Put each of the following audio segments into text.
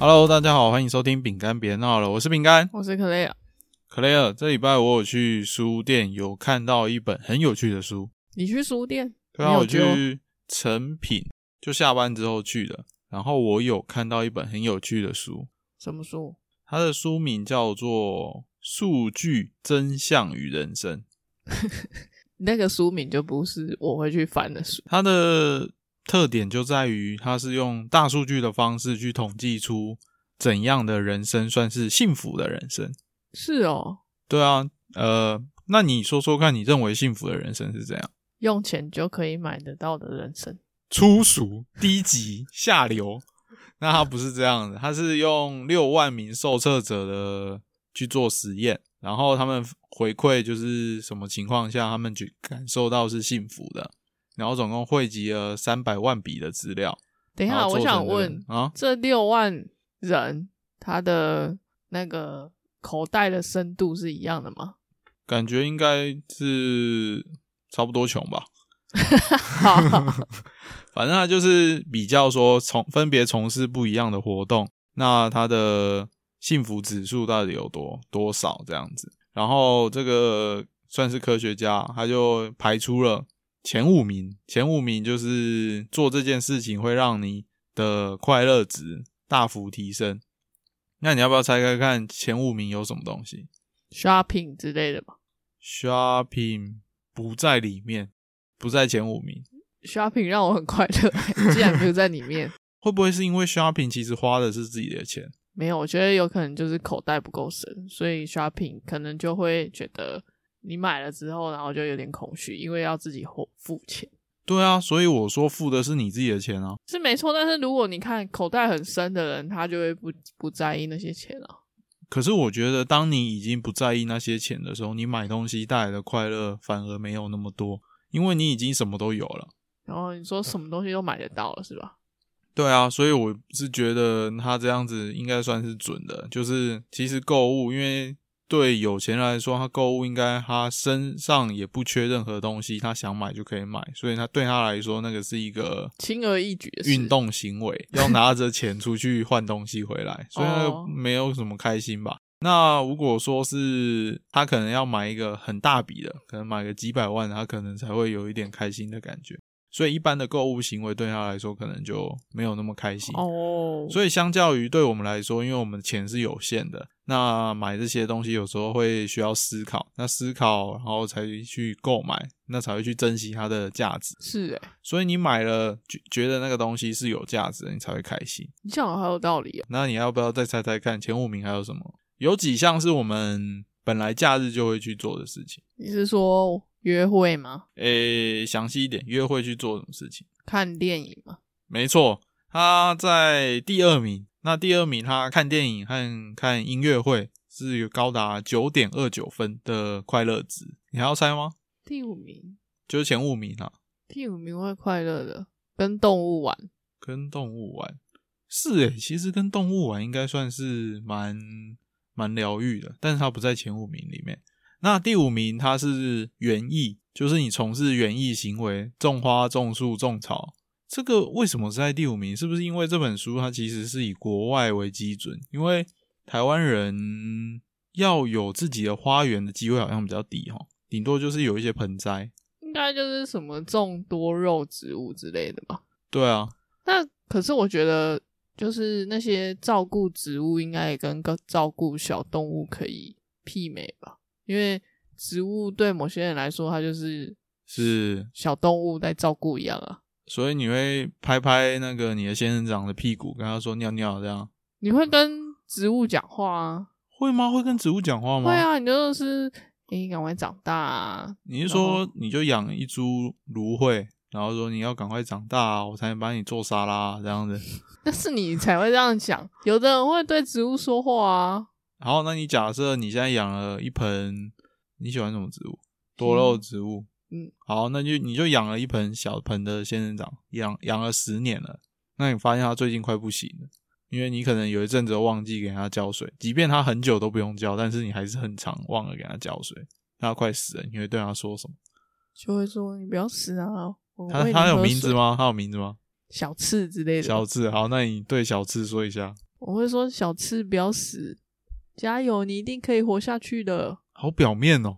Hello，大家好，欢迎收听饼干别闹了，我是饼干，我是克雷尔。克雷尔，这礼拜我有去书店，有看到一本很有趣的书。你去书店？对啊，我去成品，就下班之后去的。然后我有看到一本很有趣的书，什么书？它的书名叫做《数据真相与人生》。那个书名就不是我会去翻的书。它的特点就在于，它是用大数据的方式去统计出怎样的人生算是幸福的人生。是哦，对啊，呃，那你说说看，你认为幸福的人生是怎样？用钱就可以买得到的人生。粗俗、低级、下流。那它不是这样的，它是用六万名受测者的去做实验，然后他们回馈就是什么情况下他们去感受到是幸福的，然后总共汇集了三百万笔的资料。等一下，我想问，啊，这六万人他的那个口袋的深度是一样的吗？感觉应该是差不多穷吧。好，反正他就是比较说从分别从事不一样的活动，那他的幸福指数到底有多多少这样子。然后这个算是科学家，他就排出了前五名，前五名就是做这件事情会让你的快乐值大幅提升。那你要不要猜猜看前五名有什么东西 shopping 之类的吧。？Shopping 不在里面，不在前五名。shopping 让我很快乐，竟然没有在里面。会不会是因为 shopping 其实花的是自己的钱？没有，我觉得有可能就是口袋不够深，所以 shopping 可能就会觉得你买了之后，然后就有点空虚，因为要自己付付钱对啊，所以我说付的是你自己的钱啊。是没错。但是如果你看口袋很深的人，他就会不不在意那些钱啊。可是我觉得，当你已经不在意那些钱的时候，你买东西带来的快乐反而没有那么多，因为你已经什么都有了。然后你说什么东西都买得到了，是吧？对啊，所以我是觉得他这样子应该算是准的。就是其实购物，因为对有钱人来说，他购物应该他身上也不缺任何东西，他想买就可以买，所以他对他来说，那个是一个轻而易举的事运动行为，要拿着钱出去换东西回来，所以那个哦没有什么开心吧。那如果说是他可能要买一个很大笔的，可能买个几百万，他可能才会有一点开心的感觉。所以一般的购物行为对他来说，可能就没有那么开心。哦。所以相较于对我们来说，因为我们的钱是有限的，那买这些东西有时候会需要思考，那思考然后才去购买，那才会去珍惜它的价值。是诶、所以你买了觉觉得那个东西是有价值的，你才会开心。你讲的好有道理啊。那你要不要再猜猜看前五名还有什么？有几项是我们本来假日就会去做的事情？你是说约会吗？诶，详细一点，约会去做什么事情？看电影吗？没错，他在第二名。那第二名他看电影和看音乐会是有高达九点二九分的快乐值，你还要猜吗？第五名，就是前五名啊，第五名会快乐的，跟动物玩。跟动物玩是诶，其实跟动物玩应该算是蛮蛮疗愈的，但是它不在前五名里面。那第五名它是园艺，就是你从事园艺行为，种花、种树、种草。这个为什么是在第五名？是不是因为这本书它其实是以国外为基准？因为台湾人要有自己的花园的机会好像比较低哈，顶多就是有一些盆栽。应该就是什么种多肉植物之类的吧。对啊，那可是我觉得，就是那些照顾植物，应该也跟个照顾小动物可以媲美吧？因为植物对某些人来说，它就是是，小动物在照顾一样啊。所以你会拍拍那个你的仙人掌的屁股，跟他说尿尿这样。你会跟植物讲话啊？会吗？会跟植物讲话吗？会。啊，你就是你赶快长大啊！你是说你就养一株芦荟，然后说你要赶快长大、啊，我才能把你做沙拉这样子。那是你才会这样讲，有的人会对植物说话啊。好，那你假设你现在养了一盆，你喜欢什么植物？多肉植物。嗯，好，那就你就养了一盆小盆的仙人掌，养养了十年了。那你发现它最近快不行了，因为你可能有一阵子忘记给它浇水，即便它很久都不用浇，但是你还是很常忘了给它浇水。它快死了，你会对它说什么？就会说你不要死啊！它它有名字吗？它有名字吗？小刺之类的。小刺，好，那你对小刺说一下。我会说小刺不要死，加油，你一定可以活下去的。好表面哦，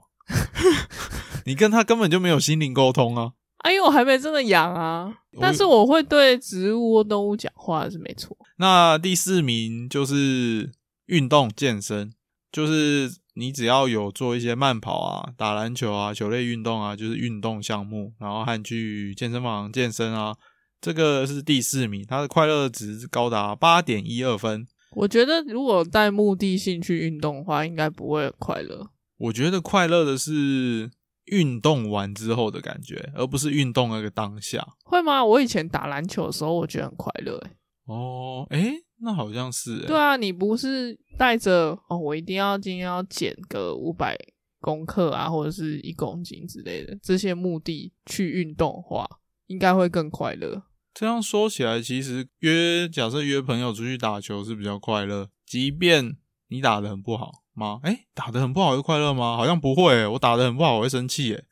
你跟他根本就没有心灵沟通啊。哎呦，我还没真的养啊，但是我会对植物或动物讲话是没错。那第四名就是运动健身，就是你只要有做一些慢跑啊、打篮球啊、球类运动啊，就是运动项目，然后和去健身房健身啊，这个是第四名，它的快乐值高达八点一二分。我觉得如果带目的性去运动的话，应该不会很快乐。我觉得快乐的是。运动完之后的感觉，而不是运动那个当下，会吗？我以前打篮球的时候，我觉得很快乐。哦，哎，那好像是。对啊，你不是带着哦，我一定要今天要减个五百公克啊，或者是一公斤之类的这些目的去运动的话，应该会更快乐。这样说起来，其实约假设约朋友出去打球是比较快乐，即便你打的很不好。吗？哎，打的很不好会快乐吗？好像不会。我打的很不好我会生气。哎，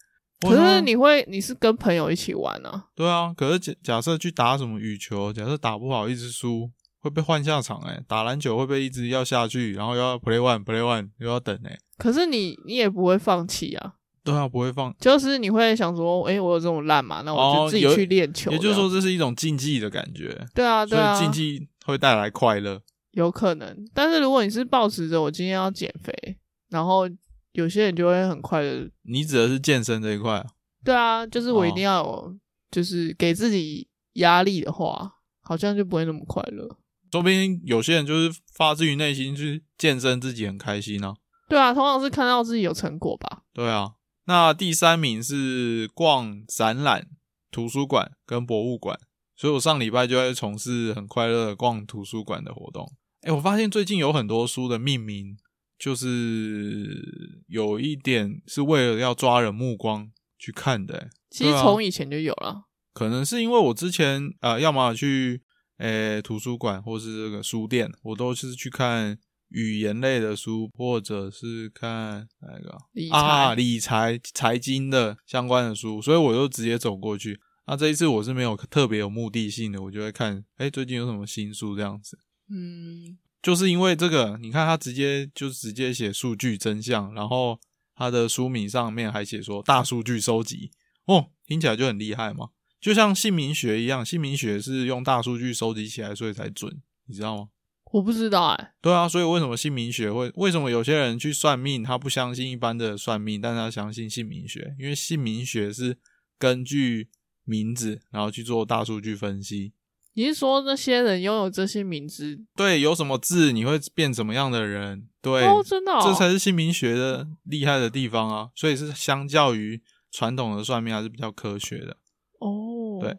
可是你会，你是跟朋友一起玩啊？对啊。可是假假设去打什么羽球，假设打不好一直输，会被换下场。哎，打篮球会被一直要下去，然后又要 play one play one 又要等。哎，可是你你也不会放弃啊？对啊，不会放。就是你会想说，哎，我有这种烂嘛？那我就自己去练球。也就是说，这是一种竞技的感觉。对啊，对啊。竞技会带来快乐。有可能，但是如果你是抱持着我今天要减肥，然后有些人就会很快的。你指的是健身这一块？对啊，就是我一定要有，就是给自己压力的话，好像就不会那么快乐。说不定有些人就是发自于内心去健身，自己很开心呢。对啊，通常是看到自己有成果吧。对啊，那第三名是逛展览、图书馆跟博物馆，所以我上礼拜就在从事很快乐逛图书馆的活动。哎，我发现最近有很多书的命名，就是有一点是为了要抓人目光去看的。其实从以前就有了，可能是因为我之前啊，要么去诶图书馆，或是这个书店，我都是去看语言类的书，或者是看那个啊理财财经的相关的书，所以我就直接走过去。那这一次我是没有特别有目的性的，我就会看，哎，最近有什么新书这样子。嗯，就是因为这个，你看他直接就直接写数据真相，然后他的书名上面还写说大数据收集，哦，听起来就很厉害嘛，就像姓名学一样，姓名学是用大数据收集起来，所以才准，你知道吗？我不知道哎。对啊，所以为什么姓名学会？为什么有些人去算命，他不相信一般的算命，但他相信姓名学？因为姓名学是根据名字，然后去做大数据分析。你是说那些人拥有这些名字？对，有什么字你会变什么样的人？对，哦，真的，这才是姓名学的厉害的地方啊！所以是相较于传统的算命还是比较科学的。哦，对。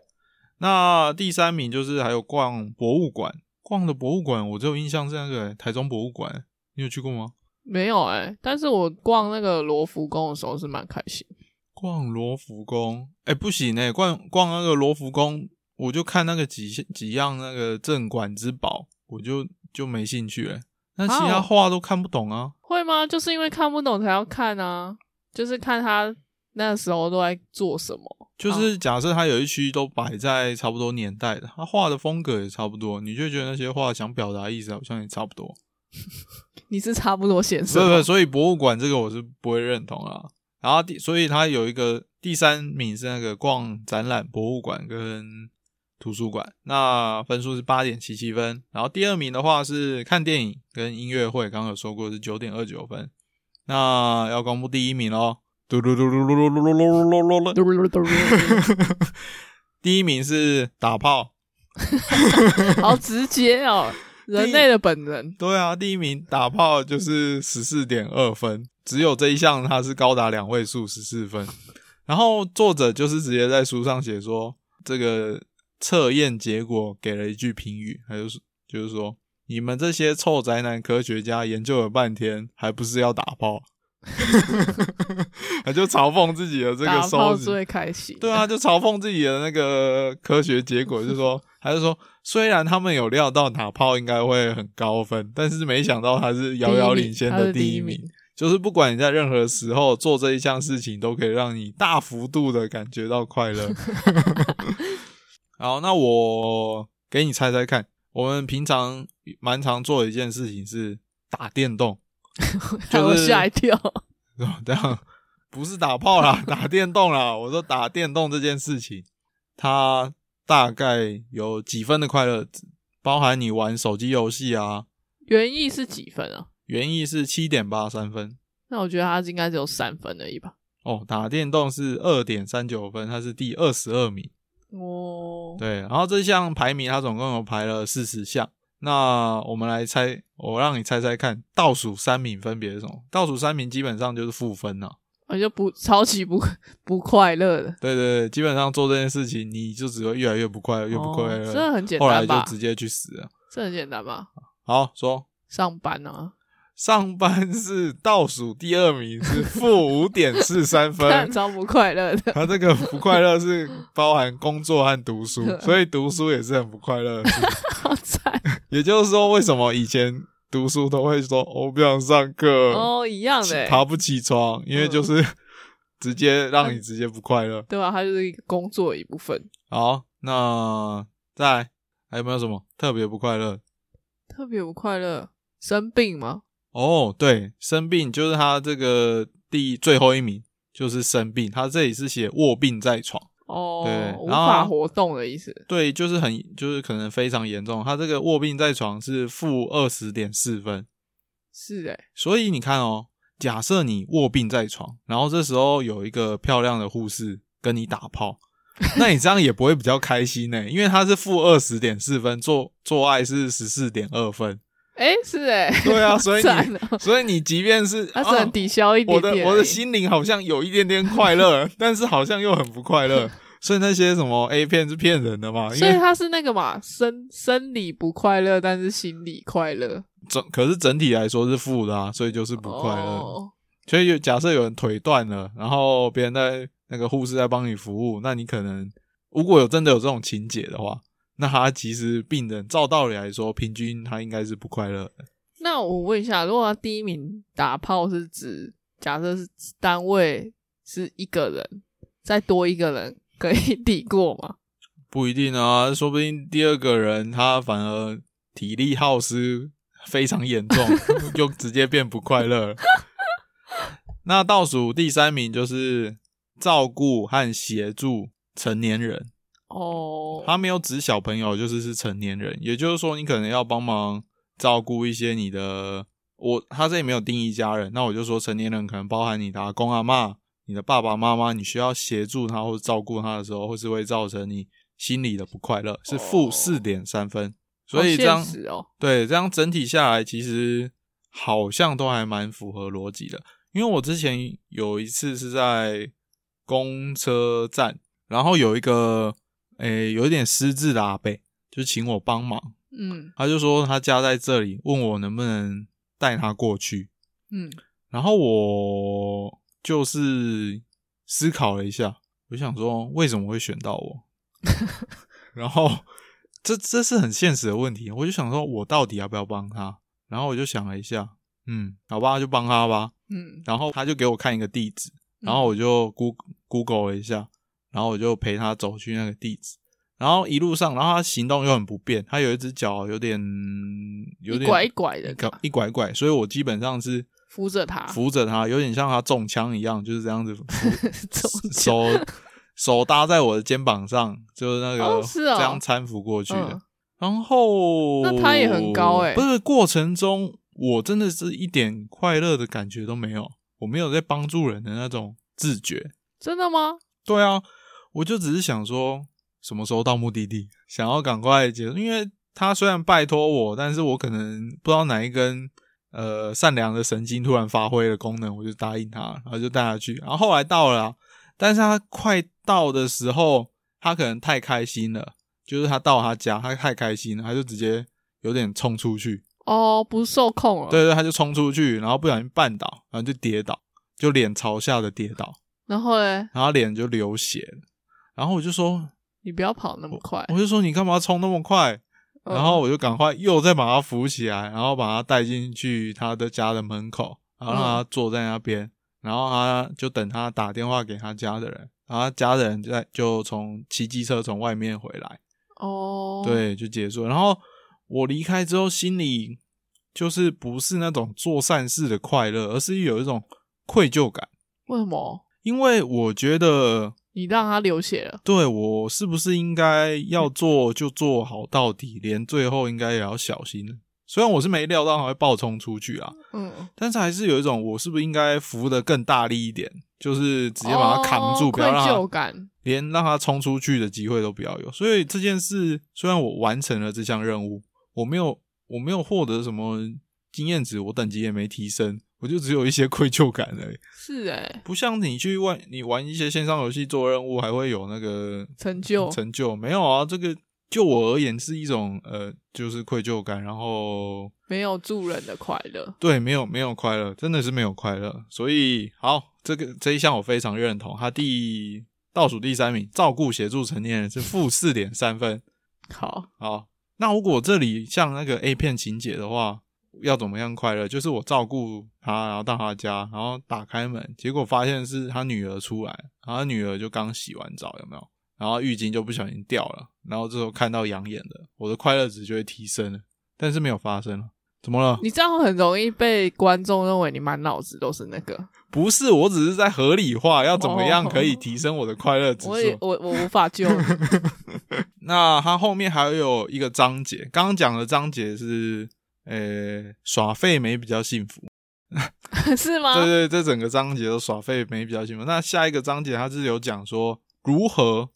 那第三名就是还有逛博物馆，逛的博物馆，我只有印象是那个台中博物馆，你有去过吗？没有哎，但是我逛那个罗浮宫的时候是蛮开心。逛罗浮宫，哎，不行哎，逛逛那个罗浮宫。我就看那个几几样那个镇馆之宝，我就就没兴趣了。那其他画都看不懂啊？会吗？就是因为看不懂才要看啊。就是看他那时候都在做什么。就是假设他有一区都摆在差不多年代的，他画的风格也差不多，你就觉得那些画想表达意思好像也差不多。你是差不多显示？不不，所以博物馆这个我是不会认同啊。然后第，所以他有一个第三名是那个逛展览博物馆跟。图书馆那分数是八点七七分，然后第二名的话是看电影跟音乐会，刚刚有说过是九点二九分。那要公布第一名喽！嘟嘟嘟嘟嘟嘟嘟嘟嘟噜嘟噜。第一名是打炮，好直接哦，人类的本能。对啊，第一名打炮就是十四点二分，只有这一项它是高达两位数十四分。然后作者就是直接在书上写说这个。测验结果给了一句评语，他就是就是说，你们这些臭宅男科学家研究了半天，还不是要打炮？他就嘲讽自己的这个收视最开心。对啊，就嘲讽自己的那个科学结果，就说还是说，虽然他们有料到打炮应该会很高分，但是没想到他是遥遥领先的第一名。就是不管你在任何时候做这一项事情，都可以让你大幅度的感觉到快乐。好，那我给你猜猜看，我们平常蛮常做的一件事情是打电动，害我吓一跳。这样不是打炮啦，打电动啦。我说打电动这件事情，它大概有几分的快乐，包含你玩手机游戏啊。原意是几分啊？原意是七点八三分。那我觉得它应该只有三分而已吧。哦，打电动是二点三九分，它是第二十二名。哦，对，然后这项排名它总共有排了四十项。那我们来猜，我让你猜猜看，倒数三名分别是什么？倒数三名基本上就是负分了。我就不超级不 不快乐的。对对对，基本上做这件事情，你就只会越来越不快乐，越不快乐。这很简单后来就直接去死了。这很简单吧？好说，上班啊。上班是倒数第二名，是负五点四三分，超不快乐的。他这个不快乐是包含工作和读书，所以读书也是很不快乐。好惨。也就是说，为什么以前读书都会说我不想上课？哦，一样的，爬不起床，因为就是直接让你直接不快乐，对吧？它就是一个工作一部分。好，那再来还有没有什么特别不快乐？特别不快乐，生病吗？哦，对，生病就是他这个第最后一名，就是生病。他这里是写卧病在床，哦，对，无法活动的意思。对，就是很，就是可能非常严重。他这个卧病在床是负二十点四分，是诶。所以你看哦，假设你卧病在床，然后这时候有一个漂亮的护士跟你打炮，那你这样也不会比较开心呢，因为他是负二十点四分，做做爱是十四点二分。哎，是哎，对啊，所以你，所以你即便是，它只能抵消一点，我的我的心灵好像有一点点快乐，但是好像又很不快乐。所以那些什么 A 片是骗人的嘛？所以它是那个嘛，生生理不快乐，但是心理快乐。整可是整体来说是负的啊，所以就是不快乐。所以假设有人腿断了，然后别人在那个护士在帮你服务，那你可能如果有真的有这种情节的话。那他其实病人照道理来说，平均他应该是不快乐的。那我问一下，如果他第一名打炮是指假设是单位是一个人，再多一个人可以 抵过吗？不一定啊，说不定第二个人他反而体力耗失非常严重，就直接变不快乐。那倒数第三名就是照顾和协助成年人。哦，他没有指小朋友，就是是成年人，也就是说，你可能要帮忙照顾一些你的，我他这里没有定义家人，那我就说成年人可能包含你的阿公阿妈、你的爸爸妈妈，你需要协助他或者照顾他的时候，或是会造成你心里的不快乐，是负四点三分。所以这样对这样整体下来，其实好像都还蛮符合逻辑的。因为我之前有一次是在公车站，然后有一个。诶，有一点失智的阿伯，就请我帮忙。嗯，他就说他家在这里，问我能不能带他过去。嗯，然后我就是思考了一下，我想说为什么会选到我？然后这这是很现实的问题，我就想说我到底要不要帮他？然后我就想了一下，嗯，好吧，就帮他吧。嗯，然后他就给我看一个地址，然后我就 Google Google 了一下。然后我就陪他走去那个地址，然后一路上，然后他行动又很不便，他有一只脚有点有点拐拐的，一拐拐，所以我基本上是扶着他，扶着他，有点像他中枪一样，就是这样子，手手搭在我的肩膀上，就是那个这样搀扶过去的。然后那他也很高哎，不是过程中我真的是一点快乐的感觉都没有，我没有在帮助人的那种自觉，真的吗？对啊。我就只是想说，什么时候到目的地，想要赶快结束。因为他虽然拜托我，但是我可能不知道哪一根呃善良的神经突然发挥了功能，我就答应他，然后就带他去。然后后来到了，但是他快到的时候，他可能太开心了，就是他到他家，他太开心了，他就直接有点冲出去。哦，不受控了。对对，他就冲出去，然后不小心绊倒，然后就跌倒，就脸朝下的跌倒。然后嘞？然后脸就流血了。然后我就说：“你不要跑那么快。”我就说：“你干嘛冲那么快？”然后我就赶快又再把他扶起来，然后把他带进去他的家的门口，然后让他坐在那边，然后他就等他打电话给他家的人，然后家人在就从骑机车从外面回来。哦，对，就结束。然后我离开之后心里就是不是那种做善事的快乐，而是有一种愧疚感，为什么？因为我觉得你让他流血了，对我是不是应该要做就做好到底，连最后应该也要小心。虽然我是没料到他会爆冲出去啊，嗯，但是还是有一种我是不是应该扶的更大力一点，就是直接把他扛住，哦不要让他感，连让他冲出去的机会都不要有。所以这件事虽然我完成了这项任务，我没有我没有获得什么经验值，我等级也没提升，我就只有一些愧疚感而已。是哎，不像你去玩你玩一些线上游戏做任务，还会有那个成就，成就，没有啊？这个就我而言是一种呃，就是愧疚感，然后没有助人的快乐，对，没有没有快乐，真的是没有快乐。所以好，这个这一项我非常认同。他第倒数第三名，照顾协助成年人是负四点三分。好，好，那如果这里像那个 A 片情节的话，要怎么样快乐？就是我照顾他，然后到他家，然后打开门，结果发现是他女儿出来，然后他女儿就刚洗完澡，有没有？然后浴巾就不小心掉了，然后这时候看到养眼的，我的快乐值就会提升了，但是没有发生了，怎么了？你这样很容易被观众认为你满脑子都是那个，不是，我只是在合理化要怎么样哦可以提升我的快乐指我也数。我我无法救你，那它后面还有一个章节，刚刚讲的章节是，呃，耍废没比较幸福。是吗？对对，这整个章节都耍废没比较幸福。那下一个章节它是有讲说如何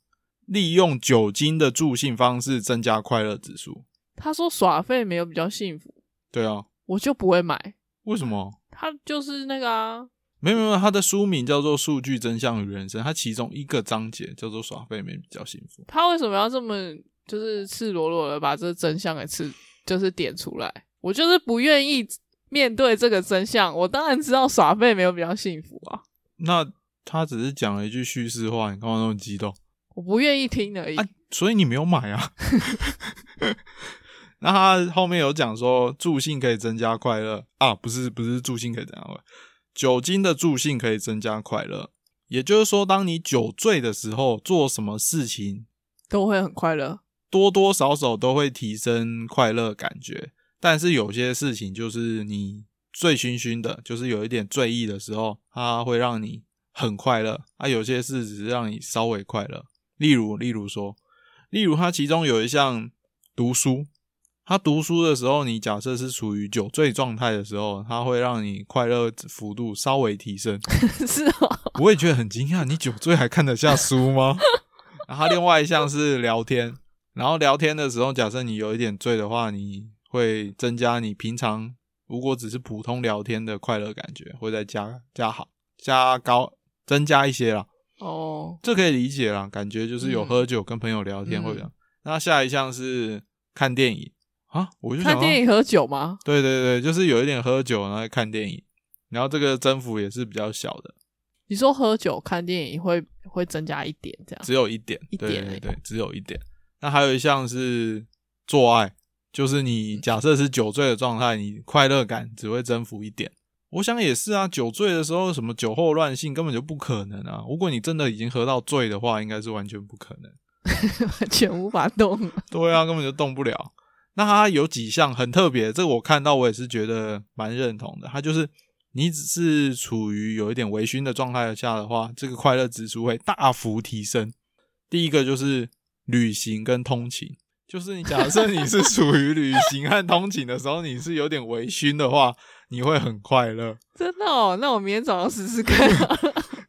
利用酒精的助兴方式增加快乐指数。他说耍废没有比较幸福，对啊，我就不会买。为什么？他就是那个啊，没有没有，它的书名叫做《数据真相与人生》，它其中一个章节叫做“耍废没比较幸福他为什么要这么就是赤裸裸的把这真相给赤就是点出来？我就是不愿意面对这个真相。我当然知道耍废没有比较幸福啊，”。那他只是讲了一句叙事话，你干嘛那么激动？我不愿意听而已。啊，所以你没有买啊。那他后面有讲说助兴可以增加快乐啊，不是不是助兴可以增加快乐，酒精的助兴可以增加快乐。也就是说，当你酒醉的时候，做什么事情都会很快乐。多多少少都会提升快乐感觉。但是有些事情就是你醉醺醺的，就是有一点醉意的时候，它会让你很快乐啊。有些事只是让你稍微快乐。例如，例如说，例如它其中有一项读书，他读书的时候，你假设是处于酒醉状态的时候，它会让你快乐幅度稍微提升。是哦，我也觉得很惊讶，你酒醉还看得下书吗？然后另外一项是聊天，然后聊天的时候，假设你有一点醉的话，你会增加你平常如果只是普通聊天的快乐感觉，会再加加好加高增加一些啦，哦，这可以理解啦。感觉就是有嗯喝酒跟朋友聊天会这样。嗯那下一项是看电影啊，我就想，看电影喝酒吗？对对对，就是有一点喝酒然后看电影，然后这个增幅也是比较小的。你说喝酒看电影会会增加一点这样？只有一点，一点对，只有一点。那还有一项是做爱，就是你假设是酒醉的状态，你快乐感只会增幅一点。我想也是啊，酒醉的时候什么酒后乱性根本就不可能啊。如果你真的已经喝到醉的话，应该是完全不可能。完全无法动。对啊，根本就动不了。那它有几项很特别，这个我看到我也是觉得蛮认同的。它就是你只是处于有一点微醺的状态下的话，这个快乐指数会大幅提升。第一个就是旅行跟通勤，就是你假设你是属于旅行和通勤的时候，你是有点微醺的话，你会很快乐，真的哦，那我明天早上试试看，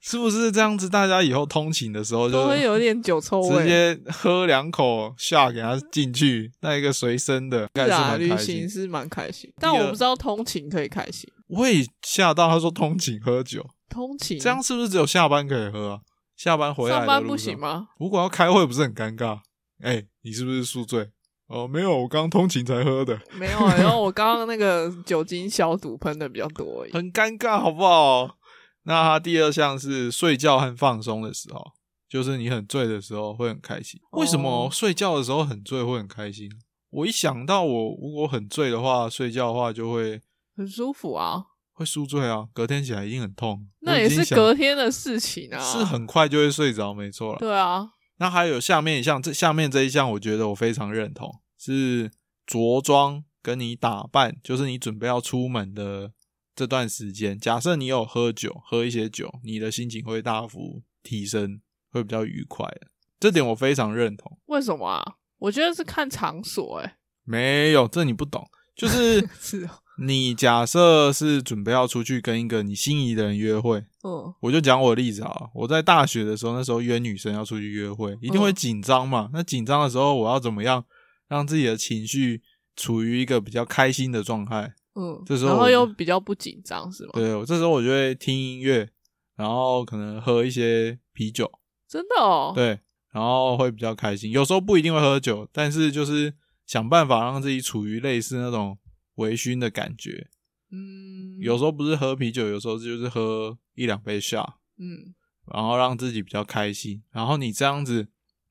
是不是这样子？大家以后通勤的时候 就都会有点酒臭味直。接喝两口下给他进去，那一个随身的，是是啊，旅行。是蛮开心，但我不知道通勤可以开心。我也吓到，他说通勤喝酒，通勤这样是不是只有下班可以喝啊？下班回来的上班不行吗？如果要开会，不是很尴尬？哎、你是不是宿醉？哦，没有，我刚通勤才喝的，没有啊，然后我刚刚那个酒精消毒喷的比较多而已。很尴尬，好不好？那他第二项是睡觉和放松的时候，就是你很醉的时候会很开心。哦为什么睡觉的时候很醉会很开心？我一想到我如果很醉的话，睡觉的话就会很舒服啊，会宿醉啊，隔天起来一定很痛。那也是隔天的事情啊。是很快就会睡着，没错了。对啊，那还有下面一项，这下面这一项，我觉得我非常认同，是着装跟你打扮，就是你准备要出门的这段时间，假设你有喝酒，喝一些酒，你的心情会大幅提升，会比较愉快的。这点我非常认同。为什么啊？我觉得是看场所、欸，没有，这你不懂，就是 是哦，你假设是准备要出去跟一个你心仪的人约会，嗯我就讲我的例子啊，我在大学的时候，那时候约女生要出去约会，一定会嗯紧张嘛。那紧张的时候，我要怎么样让自己的情绪处于一个比较开心的状态？嗯，这时候我然后又比较不紧张，是吗？对，我这时候我就会听音乐，然后可能喝一些啤酒，真的哦，对，然后会比较开心。有时候不一定会喝酒，但是就是想办法让自己处于类似那种微醺的感觉。嗯，有时候不是喝啤酒，有时候就是喝一两杯下，嗯然后让自己比较开心。然后你这样子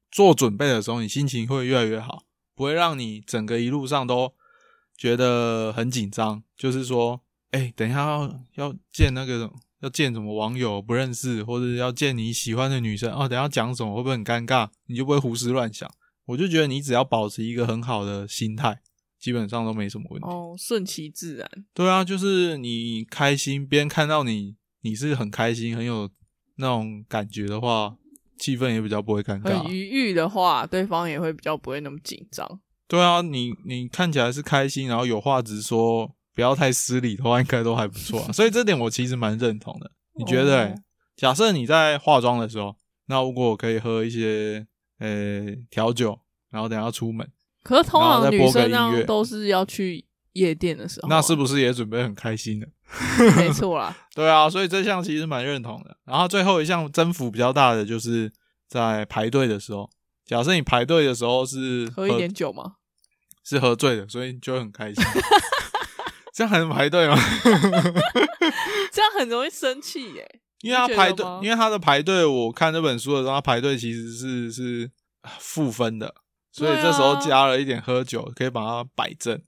做准备的时候，你心情会越来越好，不会让你整个一路上都觉得很紧张。就是说，哎、等一下要要见那个要见什么网友不认识，或者要见你喜欢的女生哦，等一下讲什么会不会很尴尬？你就不会胡思乱想。我就觉得你只要保持一个很好的心态，基本上都没什么问题。哦，顺其自然，对啊，就是你开心，别人看到你你是很开心、很有那种感觉的话，气氛也比较不会尴尬很。愉悦的话，对方也会比较不会那么紧张。对啊，你你看起来是开心，然后有话直说，不要太失礼的话，应该都还不错、啊。所以这点我其实蛮认同的。你觉得、欸哦假设你在化妆的时候，那如果我可以喝一些呃调酒，然后等一下出门，可是通常女生那音乐样都是要去夜店的时候啊，那是不是也准备很开心的？没错啦？对啊，所以这项其实蛮认同的。然后最后一项增幅比较大的，就是在排队的时候。假设你排队的时候是喝一点酒吗？是喝醉的，所以你就会很开心。这样还能排队吗？这样很容易生气耶。因为他排队，因为他的排队，我看这本书的时候，他排队其实是是负分的，所以这时候加了一点喝酒，可以把它摆正。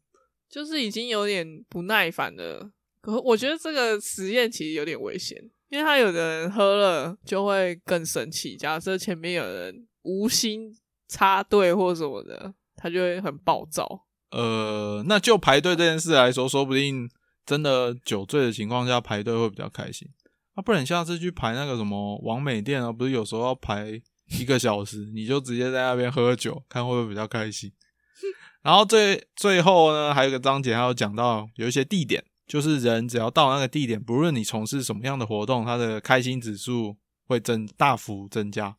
就是已经有点不耐烦了。可我觉得这个实验其实有点危险，因为他有的人喝了就会更生气。假设前面有人无心插队或什么的，他就会很暴躁。呃，那就排队这件事来说，说不定真的酒醉的情况下排队会比较开心。啊，不然你下次去排那个什么王美店啊，不是有时候要排一个小时，你就直接在那边喝酒，看会不会比较开心。然后最最后呢，还有一个章节，还有讲到有一些地点，就是人只要到那个地点，不论你从事什么样的活动，他的开心指数会增大幅增加。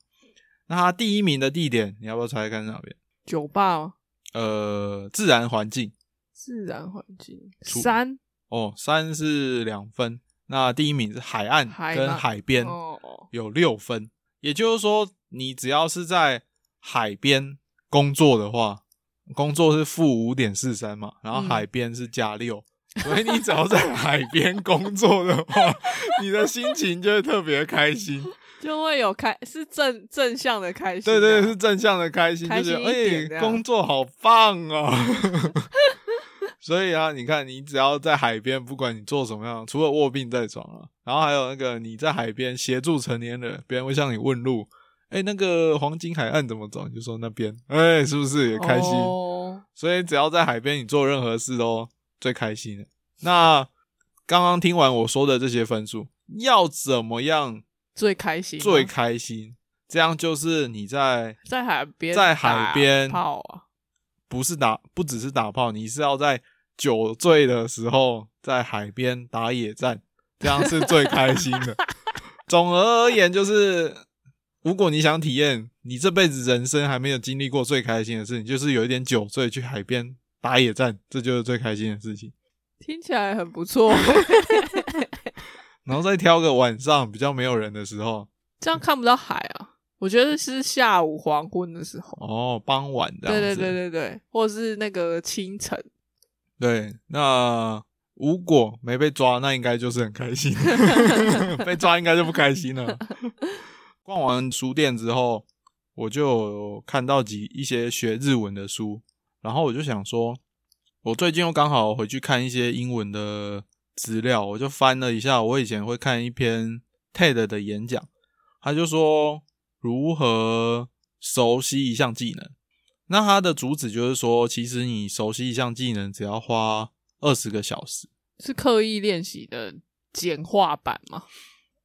那他第一名的地点，你要不要猜猜看是哪边？酒吧吗？呃，自然环境。自然环境，出山哦，三是两分，那第一名是海岸跟海边，哦哦，有六分。也就是说，你只要是在海边工作的话，工作是负五点四三嘛，然后嗯海边是加六、所以你只要在海边工作的话，你的心情就会特别开心。就会有开是正正向的开心啊、对对，是正向的开心，开心就觉得哎、工作好棒哦。所以啊，你看，你只要在海边，不管你做什么样，除了卧病在床啊，然后还有那个你在海边协助成年人，别人会向你问路，哎、那个黄金海岸怎么走？你就说那边，哎、是不是也开心？哦、所以只要在海边，你做任何事都最开心的。那刚刚听完我说的这些分数，要怎么样最开心，最开心？这样就是你在在海边在海边打炮啊，不是打，不只是打炮，你是要在酒醉的时候在海边打野战，这样是最开心的。总而而言，就是如果你想体验你这辈子人生还没有经历过最开心的事情，就是有一点酒醉去海边打野战，这就是最开心的事情。听起来很不错。然后再挑个晚上比较没有人的时候，这样看不到海啊，我觉得是下午黄昏的时候。哦，傍晚这样子。对对对对对，或者是那个清晨，对，那如果没被抓，那应该就是很开心；被抓应该就不开心了。逛完书店之后，我就看到几一些学日文的书，然后我就想说，我最近又刚好回去看一些英文的资料，我就翻了一下，我以前会看一篇 TED 的演讲，他就说如何熟悉一项技能。那它的主旨就是说，其实你熟悉一项技能只要花二十个小时，是刻意练习的简化版吗？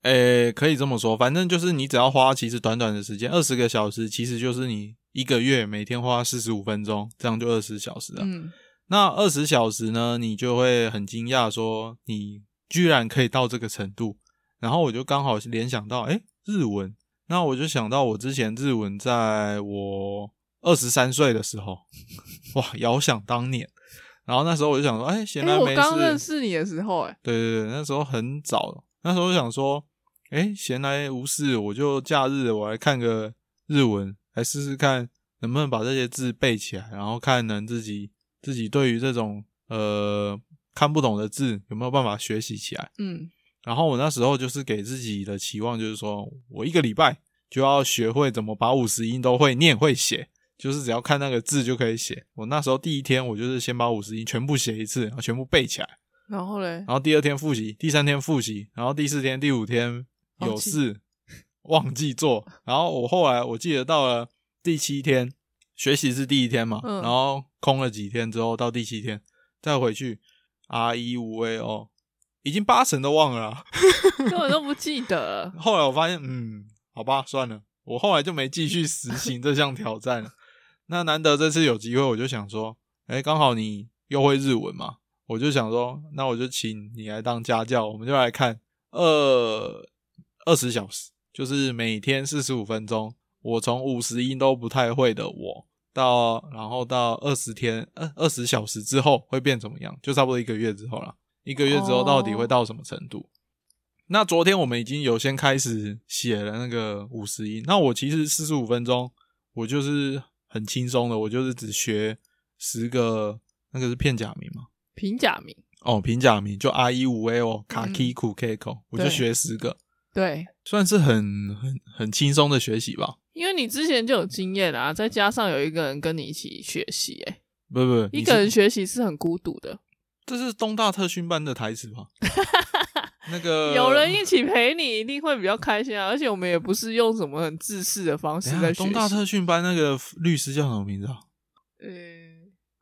诶、可以这么说，反正就是你只要花其实短短的时间，二十个小时，其实就是你一个月每天花四十五分钟，这样就二十小时了。嗯，那二十小时呢，你就会很惊讶，说你居然可以到这个程度。然后我就刚好联想到，诶，日文。那我就想到我之前日文，在我二十三岁的时候，哇，遥想当年。然后那时候我就想说，哎，闲来没刚认，识你的时候、哎，对对对，那时候很早。那时候就想说，哎，闲来无事，我就假日我来看个日文，来试试看能不能把这些字背起来，然后看能自己自己对于这种呃看不懂的字有没有办法学习起来。嗯，然后我那时候就是给自己的期望，就是说我一个礼拜就要学会怎么把五十音都会念会写，就是只要看那个字就可以写。我那时候第一天我就是先把五十音全部写一次，然后全部背起来，然后嘞然，后第二天复习，第三天复习，然后第四天、第五天有事忘记做，然后我后来我记得到了第七天学习是第一天嘛，嗯然后空了几天之后到第七天再回去 R 一五 A O，已经八成都忘了啊、根本都不记得。后来我发现，嗯，好吧，算了，我后来就没继续实行这项挑战了。那难得这次有机会，我就想说，哎、刚好你又会日文嘛，我就想说，那我就请你来当家教，我们就来看二二十小时，就是每天四十五分钟。我从五十音都不太会的我，到然后到二十天，二二十小时之后会变怎么样？就差不多一个月之后了。一个月之后到底会到什么程度？那昨天我们已经有先开始写了那个五十音，那我其实四十五分钟，我就是很轻松的，我就是只学十个，那个是片假名吗？平假名，哦，平假名就 R 一五 A 哦，卡嗯 K 苦 K 口，我就对学十个，对，算是很很很轻松的学习吧。因为你之前就有经验啊，再加上有一个人跟你一起学习、哎，不不，一个人学习是很孤独的，这是东大特训班的台词吧？那个有人一起陪你，一定会比较开心啊。而且我们也不是用什么很自私的方式在学习。东大特训班那个律师叫什么名字啊？嗯，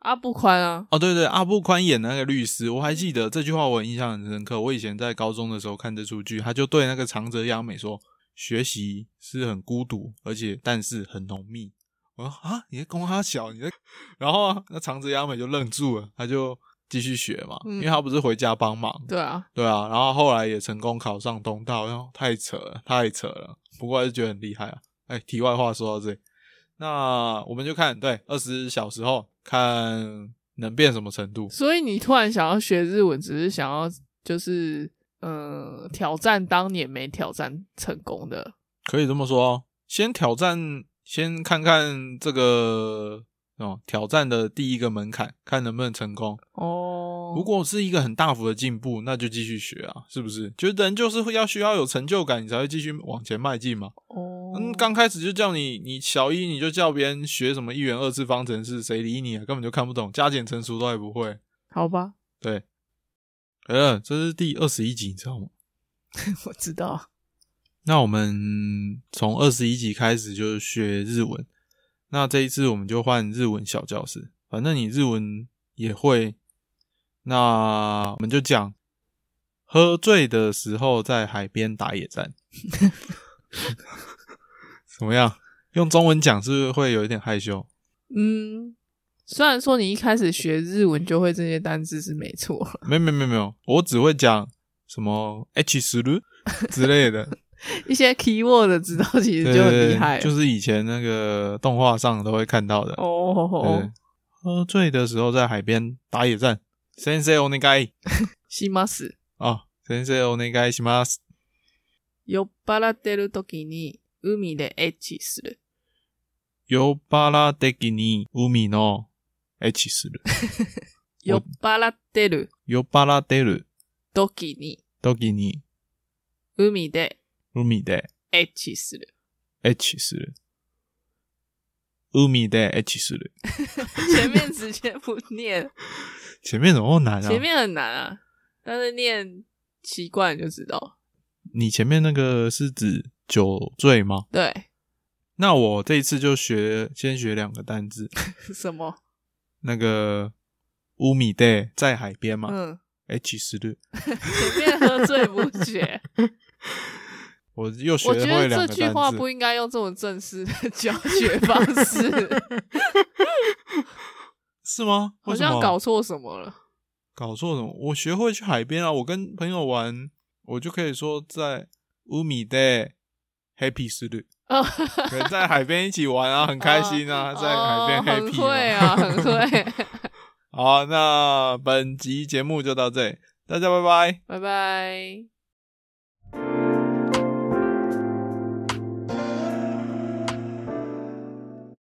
阿布宽啊，哦，对对，阿布宽演那个律师，我还记得这句话，我印象很深刻。我以前在高中的时候看这出剧，他就对那个长泽雅美说：“学习是很孤独，而且但是很浓密。”我说：“啊，你在攻他小，你在……”然后啊，那长泽雅美就愣住了，他就继续学嘛，嗯因为他不是回家帮忙，对啊，对啊，然后后来也成功考上东大，然后太扯了，太扯了。不过还是觉得很厉害啊。哎，题外话说到这里，那我们就看对二十小时后看能变什么程度。所以你突然想要学日文，只是想要就是呃挑战当年没挑战成功的。可以这么说哦，先挑战，先看看这个哦挑战的第一个门槛，看能不能成功。哦，如果是一个很大幅的进步，那就继续学啊，是不是？觉得人就是会要需要有成就感，你才会继续往前迈进嘛。哦，嗯，刚开始就叫你，你小一你就叫别人学什么一元二次方程式，谁理你啊？根本就看不懂，加减乘除都还不会。好吧，对，呃，这是第二十一集，你知道吗？我知道。那我们从二十一集开始就学日文，那这一次我们就换日文小教室，反正你日文也会，那我们就讲喝醉的时候在海边打野战，怎么样？用中文讲是不是会有一点害羞？嗯，虽然说你一开始学日文就会这些单字是没错，没没没没有，我只会讲什么 H 十鲁之类的，一些 keyword 知道其实就很厉害了。对就是以前那个动画上都会看到的。哦对，，喝醉的时候在海边打野战。先生お願いします。啊，先生お願いします。酔っ払ってる時に 海でエッチする。酔っ払的に海のエッチする。酔っ払ってる酔っ払ってる時に時に海で海でエッチする。エッチする。海でエッチする。前面直接不念，前面怎么那么难啊？前面很难啊，但是念习惯就知道。你前面那个是指酒醉吗？对，那我这一次就学先学两个单字，什么？那个乌米 day 在海边嘛嗯，，H 十六，前面喝醉不学。我又学我觉得这句话不应该用这种正式的教学方式，是吗？好像搞错什么了。搞错什么？我学会去海边啊！我跟朋友玩，我就可以说在乌米 day happy 十六，哦可能在海边一起玩啊，很开心啊，在海边哦 happy 啊，很会。好，那本集节目就到这里，大家拜拜。拜拜。